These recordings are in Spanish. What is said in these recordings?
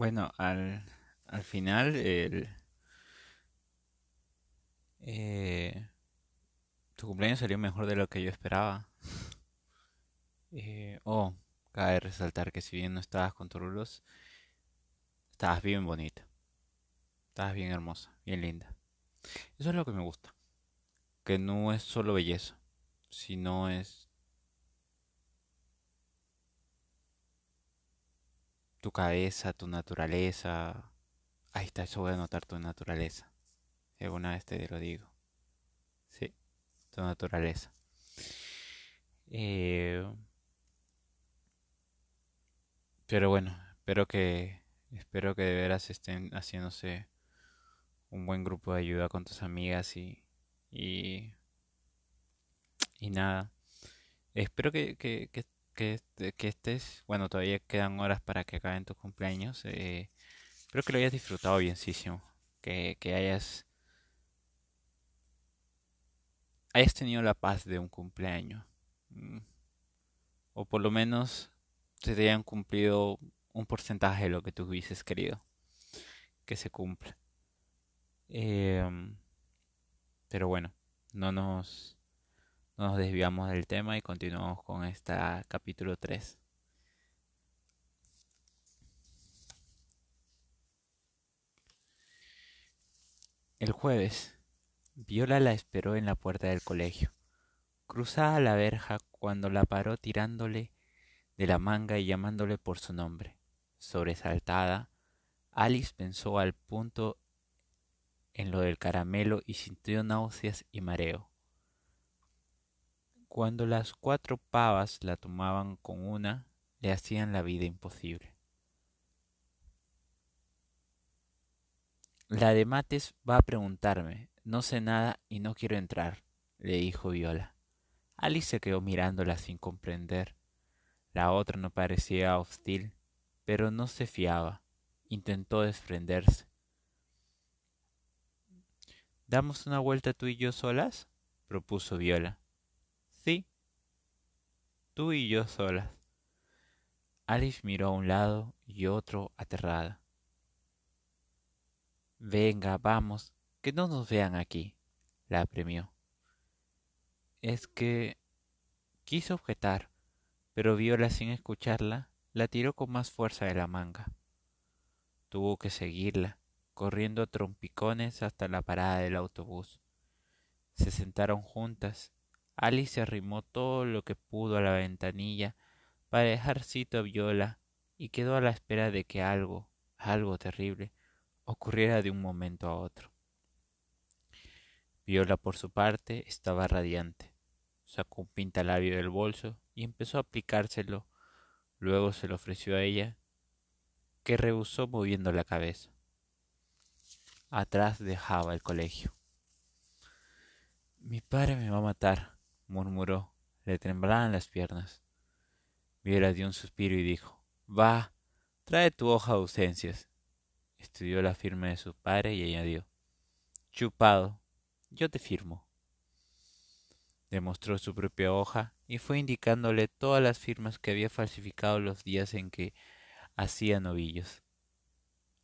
Bueno, al, al final el, eh, tu cumpleaños salió mejor de lo que yo esperaba. Eh, oh, cabe resaltar que si bien no estabas con Torulos, estabas bien bonita. Estabas bien hermosa, bien linda. Eso es lo que me gusta. Que no es solo belleza, sino es tu cabeza, tu naturaleza. Ahí está, eso voy a notar tu naturaleza. Alguna vez te lo digo. Sí, tu naturaleza. Eh, pero bueno, espero que espero que de veras estén haciéndose un buen grupo de ayuda con tus amigas y y, y nada. Espero que, que que, estés, bueno, todavía quedan horas para que acaben tus cumpleaños. Eh, espero que lo hayas disfrutado bienísimo, que, que hayas, hayas tenido la paz de un cumpleaños. Mm. O por lo menos te hayan cumplido un porcentaje de lo que tú hubieses querido que se cumpla. Em, pero bueno, no nos no nos desviamos del tema y continuamos con este capítulo 3. El jueves, Viola la esperó en la puerta del colegio. Cruzaba la verja cuando la paró tirándole de la manga y llamándole por su nombre. Sobresaltada, Alice pensó al punto en lo del caramelo y sintió náuseas y mareo. Cuando las cuatro pavas la tomaban con una, le hacían la vida imposible. La de Mates va a preguntarme. No sé nada y no quiero entrar, le dijo Viola. Alice se quedó mirándola sin comprender. La otra no parecía hostil, pero no se fiaba. Intentó desprenderse. ¿Damos una vuelta tú y yo solas? propuso Viola. Tú y yo solas. Alice miró a un lado y otro aterrada. Venga, vamos, que no nos vean aquí, la apremió. Es que quiso objetar, pero Viola sin escucharla la tiró con más fuerza de la manga. Tuvo que seguirla, corriendo a trompicones hasta la parada del autobús. Se sentaron juntas Alice se arrimó todo lo que pudo a la ventanilla para dejar sitio a Viola y quedó a la espera de que algo, algo terrible, ocurriera de un momento a otro. Viola, por su parte, estaba radiante. Sacó un pintalabio del bolso y empezó a aplicárselo. Luego se lo ofreció a ella, que rehusó moviendo la cabeza. Atrás dejaba el colegio. Mi padre me va a matar, murmuró. Le temblaban las piernas. Viera dio un suspiro y dijo Va, trae tu hoja de ausencias. Estudió la firma de su padre y añadió Chupado, yo te firmo. Demostró su propia hoja y fue indicándole todas las firmas que había falsificado los días en que hacía novillos.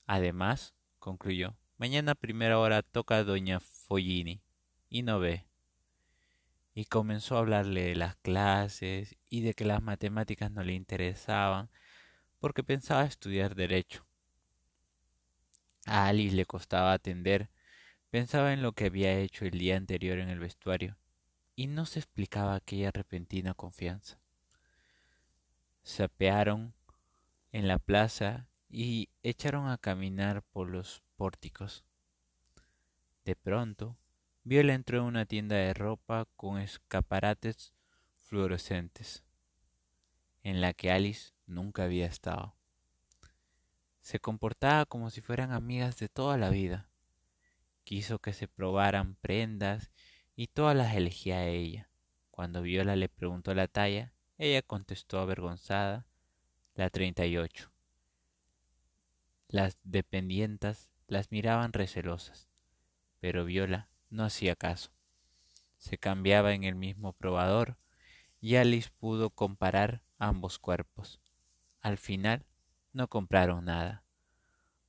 Además, concluyó, mañana a primera hora toca doña Follini y no ve y comenzó a hablarle de las clases y de que las matemáticas no le interesaban porque pensaba estudiar derecho. A Alice le costaba atender, pensaba en lo que había hecho el día anterior en el vestuario y no se explicaba aquella repentina confianza. Se apearon en la plaza y echaron a caminar por los pórticos. De pronto, Viola entró en una tienda de ropa con escaparates fluorescentes, en la que Alice nunca había estado. Se comportaba como si fueran amigas de toda la vida. Quiso que se probaran prendas y todas las elegía a ella. Cuando Viola le preguntó la talla, ella contestó avergonzada la treinta y ocho. Las dependientas las miraban recelosas, pero Viola no hacía caso. Se cambiaba en el mismo probador y Alice pudo comparar ambos cuerpos. Al final no compraron nada.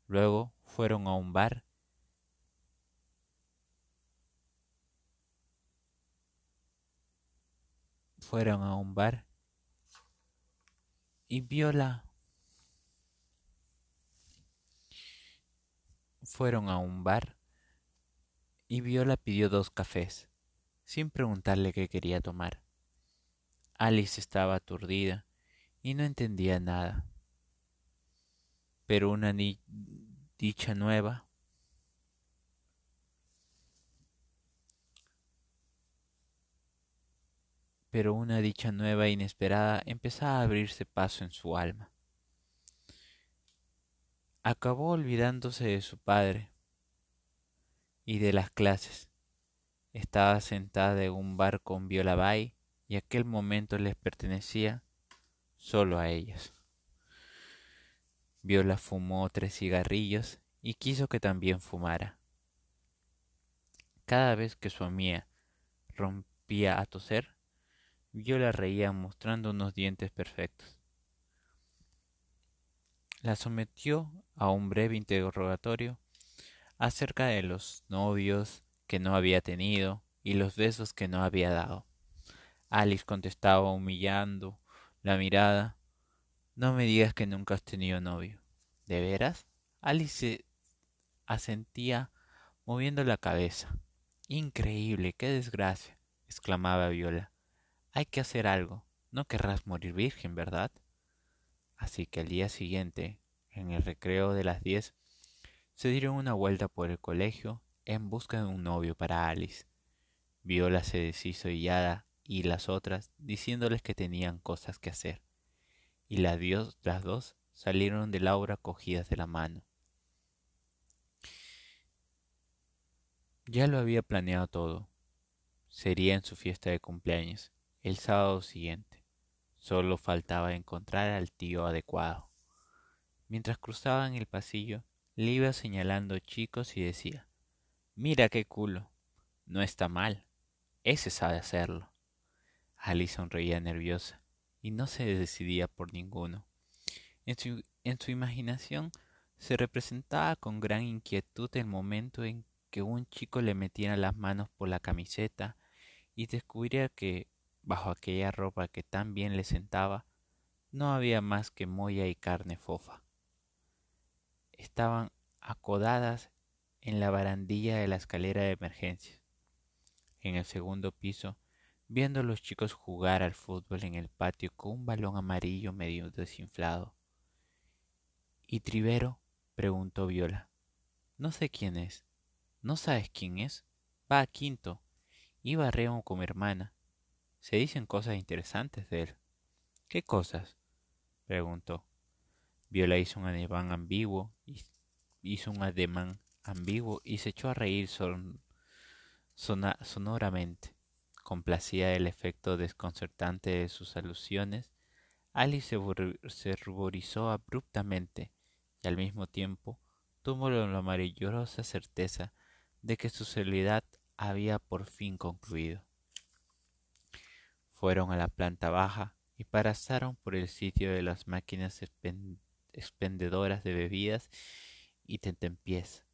Luego fueron a un bar fueron a un bar y Viola fueron a un bar y Viola pidió dos cafés, sin preguntarle qué quería tomar. Alice estaba aturdida y no entendía nada. Pero una dicha nueva pero una dicha nueva e inesperada empezaba a abrirse paso en su alma. Acabó olvidándose de su padre y de las clases. Estaba sentada en un bar con Viola Bay y aquel momento les pertenecía solo a ellas. Viola fumó tres cigarrillos y quiso que también fumara. Cada vez que su amiga rompía a toser, Viola reía mostrando unos dientes perfectos. La sometió a un breve interrogatorio acerca de los novios que no había tenido y los besos que no había dado. Alice contestaba humillando la mirada. No me digas que nunca has tenido novio. ¿De veras? Alice asentía moviendo la cabeza. Increíble, qué desgracia, exclamaba Viola. Hay que hacer algo. No querrás morir virgen, ¿verdad? Así que al día siguiente, en el recreo de las diez, se dieron una vuelta por el colegio en busca de un novio para Alice. Viola se deshizo ya y las otras diciéndoles que tenían cosas que hacer. Y las, las dos salieron de Laura cogidas de la mano. Ya lo había planeado todo. Sería en su fiesta de cumpleaños, el sábado siguiente. Solo faltaba encontrar al tío adecuado. Mientras cruzaban el pasillo, le iba señalando chicos y decía Mira qué culo. No está mal. Ese sabe hacerlo. Alice sonreía nerviosa y no se decidía por ninguno. En su, en su imaginación se representaba con gran inquietud el momento en que un chico le metiera las manos por la camiseta y descubriera que, bajo aquella ropa que tan bien le sentaba, no había más que molla y carne fofa. Estaban acodadas en la barandilla de la escalera de emergencia. En el segundo piso viendo a los chicos jugar al fútbol en el patio con un balón amarillo medio desinflado. ¿Y Trivero? preguntó Viola. No sé quién es. ¿No sabes quién es? Va a quinto. Iba a Remo con mi hermana. Se dicen cosas interesantes de él. ¿Qué cosas? preguntó. Viola hizo un ademán ambiguo hizo un ademán ambiguo y se echó a reír sonoramente. Complacida del efecto desconcertante de sus alusiones, Alice se, ruborizó abruptamente y al mismo tiempo tuvo la maravillosa certeza de que su soledad había por fin concluido. Fueron a la planta baja y pasaron por el sitio de las máquinas expendedoras de bebidas y tentempiés.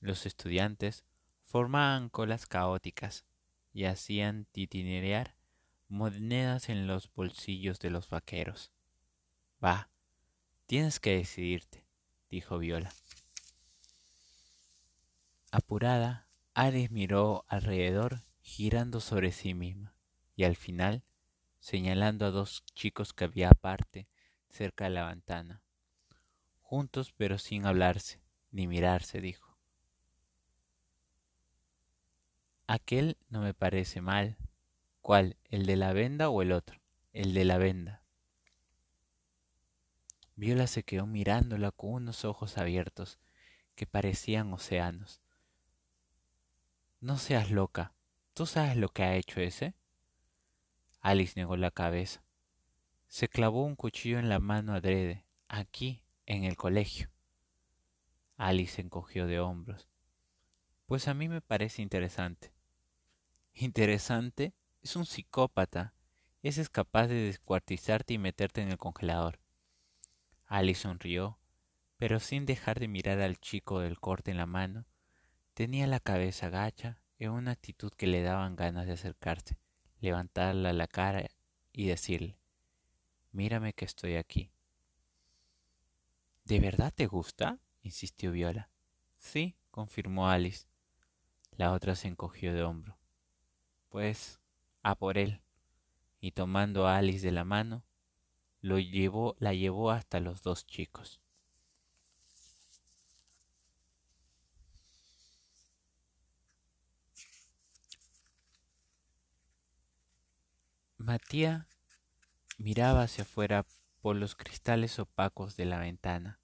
Los estudiantes formaban colas caóticas, y hacían titinear monedas en los bolsillos de los vaqueros. Va, tienes que decidirte, dijo Viola. Apurada, Ares miró alrededor, girando sobre sí misma, y al final, señalando a dos chicos que había aparte, cerca de la ventana. Juntos pero sin hablarse, ni mirarse, dijo. Aquel no me parece mal. ¿Cuál? ¿El de la venda o el otro? El de la venda. Viola se quedó mirándola con unos ojos abiertos que parecían océanos. No seas loca. ¿Tú sabes lo que ha hecho ese? Alice negó la cabeza. Se clavó un cuchillo en la mano adrede, aquí, en el colegio. Alice encogió de hombros. Pues a mí me parece interesante interesante es un psicópata. Ese es capaz de descuartizarte y meterte en el congelador. Alice sonrió, pero sin dejar de mirar al chico del corte en la mano, tenía la cabeza gacha en una actitud que le daban ganas de acercarse, levantarla la cara y decirle, mírame que estoy aquí. ¿De verdad te gusta? insistió Viola. Sí, confirmó Alice. La otra se encogió de hombro. Pues, a por él. Y tomando a Alice de la mano, lo llevó, la llevó hasta los dos chicos. Matías miraba hacia afuera por los cristales opacos de la ventana.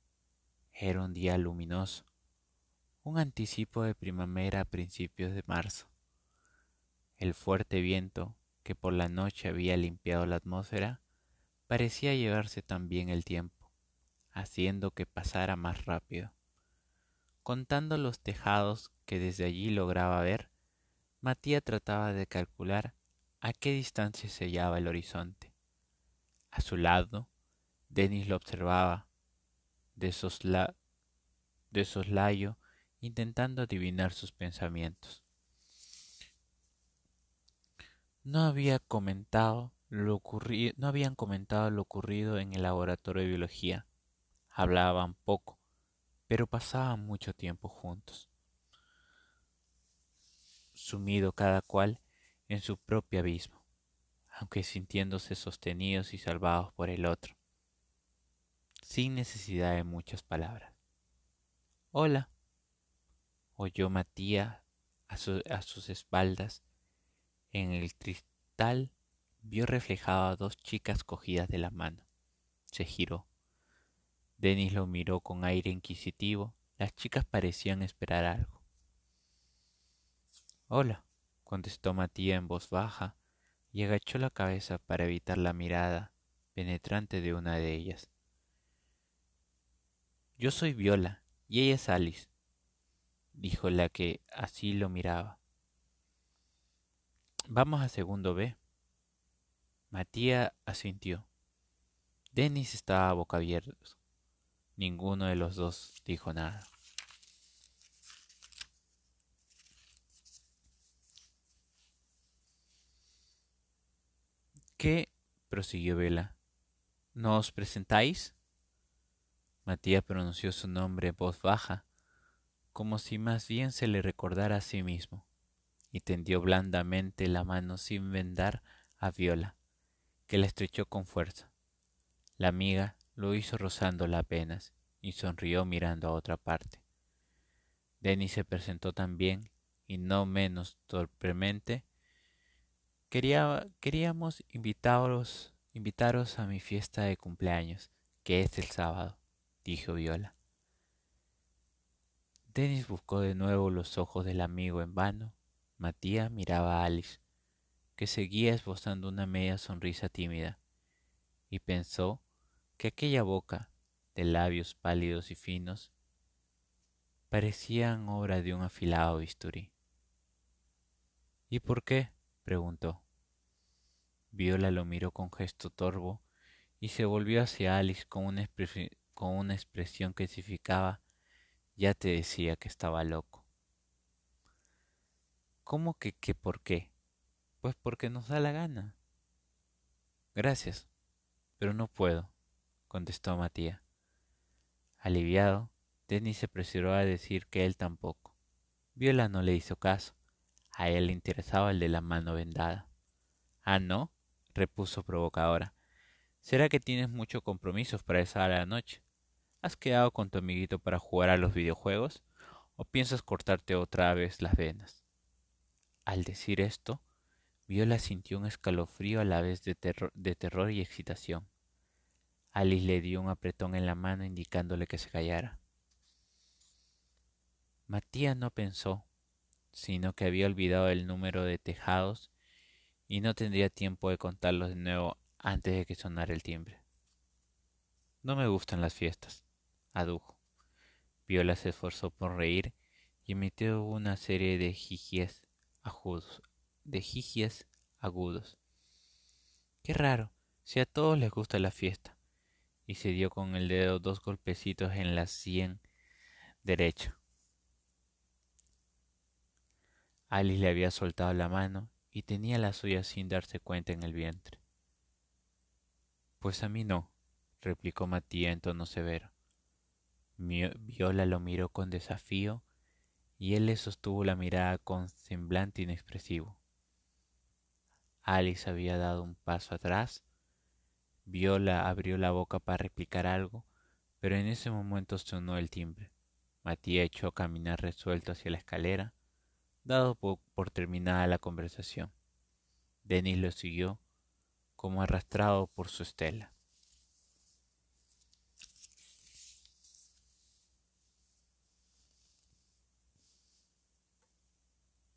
Era un día luminoso, un anticipo de primavera a principios de marzo. El fuerte viento, que por la noche había limpiado la atmósfera, parecía llevarse también el tiempo, haciendo que pasara más rápido. Contando los tejados que desde allí lograba ver, Matías trataba de calcular a qué distancia se hallaba el horizonte. A su lado, Denis lo observaba, de, soslayo, intentando adivinar sus pensamientos. No había comentado lo no habían comentado lo ocurrido en el laboratorio de biología. Hablaban poco, pero pasaban mucho tiempo juntos, sumido cada cual en su propio abismo, aunque sintiéndose sostenidos y salvados por el otro, sin necesidad de muchas palabras. Hola, oyó Matías a, a sus espaldas. En el cristal vio reflejado a dos chicas cogidas de la mano. Se giró. Denis lo miró con aire inquisitivo. Las chicas parecían esperar algo. Hola, contestó Matías en voz baja y agachó la cabeza para evitar la mirada penetrante de una de ellas. Yo soy Viola y ella es Alice, dijo la que así lo miraba. Vamos a segundo B. Matías asintió. Denis estaba boca abierta. Ninguno de los dos dijo nada. ¿Qué? prosiguió Vela. ¿No os presentáis? Matías pronunció su nombre en voz baja, como si más bien se le recordara a sí mismo, y tendió blandamente la mano sin vendar a Viola, que la estrechó con fuerza. La amiga lo hizo rozándola apenas, y sonrió mirando a otra parte. Denis se presentó también, y no menos torpemente, Quería, queríamos invitaros, a mi fiesta de cumpleaños, que es el sábado, dijo Viola. Denis buscó de nuevo los ojos del amigo en vano. Matías miraba a Alice, que seguía esbozando una media sonrisa tímida, y pensó que aquella boca, de labios pálidos y finos, parecían obra de un afilado bisturí. ¿Y por qué? Preguntó. Viola lo miró con gesto torvo y se volvió hacia Alice con una, con una expresión que significaba ya te decía que estaba loco. ¿Cómo que qué por qué? Pues porque nos da la gana. Gracias, pero no puedo, contestó Matías. Aliviado, Denis se apresuró a decir que él tampoco. Viola no le hizo caso. A él le interesaba el de la mano vendada. Ah, ¿no? repuso provocadora. ¿Será que tienes muchos compromisos para esa hora de la noche? ¿Has quedado con tu amiguito para jugar a los videojuegos? ¿O piensas cortarte otra vez las venas? Al decir esto, Viola sintió un escalofrío a la vez de terror, y excitación. Alice le dio un apretón en la mano indicándole que se callara. Matías no pensó, sino que había olvidado el número de tejados y no tendría tiempo de contarlos de nuevo antes de que sonara el timbre. No me gustan las fiestas, adujo. Viola se esforzó por reír y emitió una serie de jijies agudos, de agudos. Qué raro, si a todos les gusta la fiesta, y se dio con el dedo dos golpecitos en la sien derecha. Alice le había soltado la mano y tenía la suya sin darse cuenta en el vientre. Pues a mí no, replicó Matías en tono severo. Viola lo miró con desafío y él le sostuvo la mirada con semblante inexpresivo. Alice había dado un paso atrás. Viola abrió la boca para replicar algo, pero en ese momento sonó el timbre. Matías echó a caminar resuelto hacia la escalera, dado por, por terminada la conversación. Denis lo siguió, como arrastrado por su estela.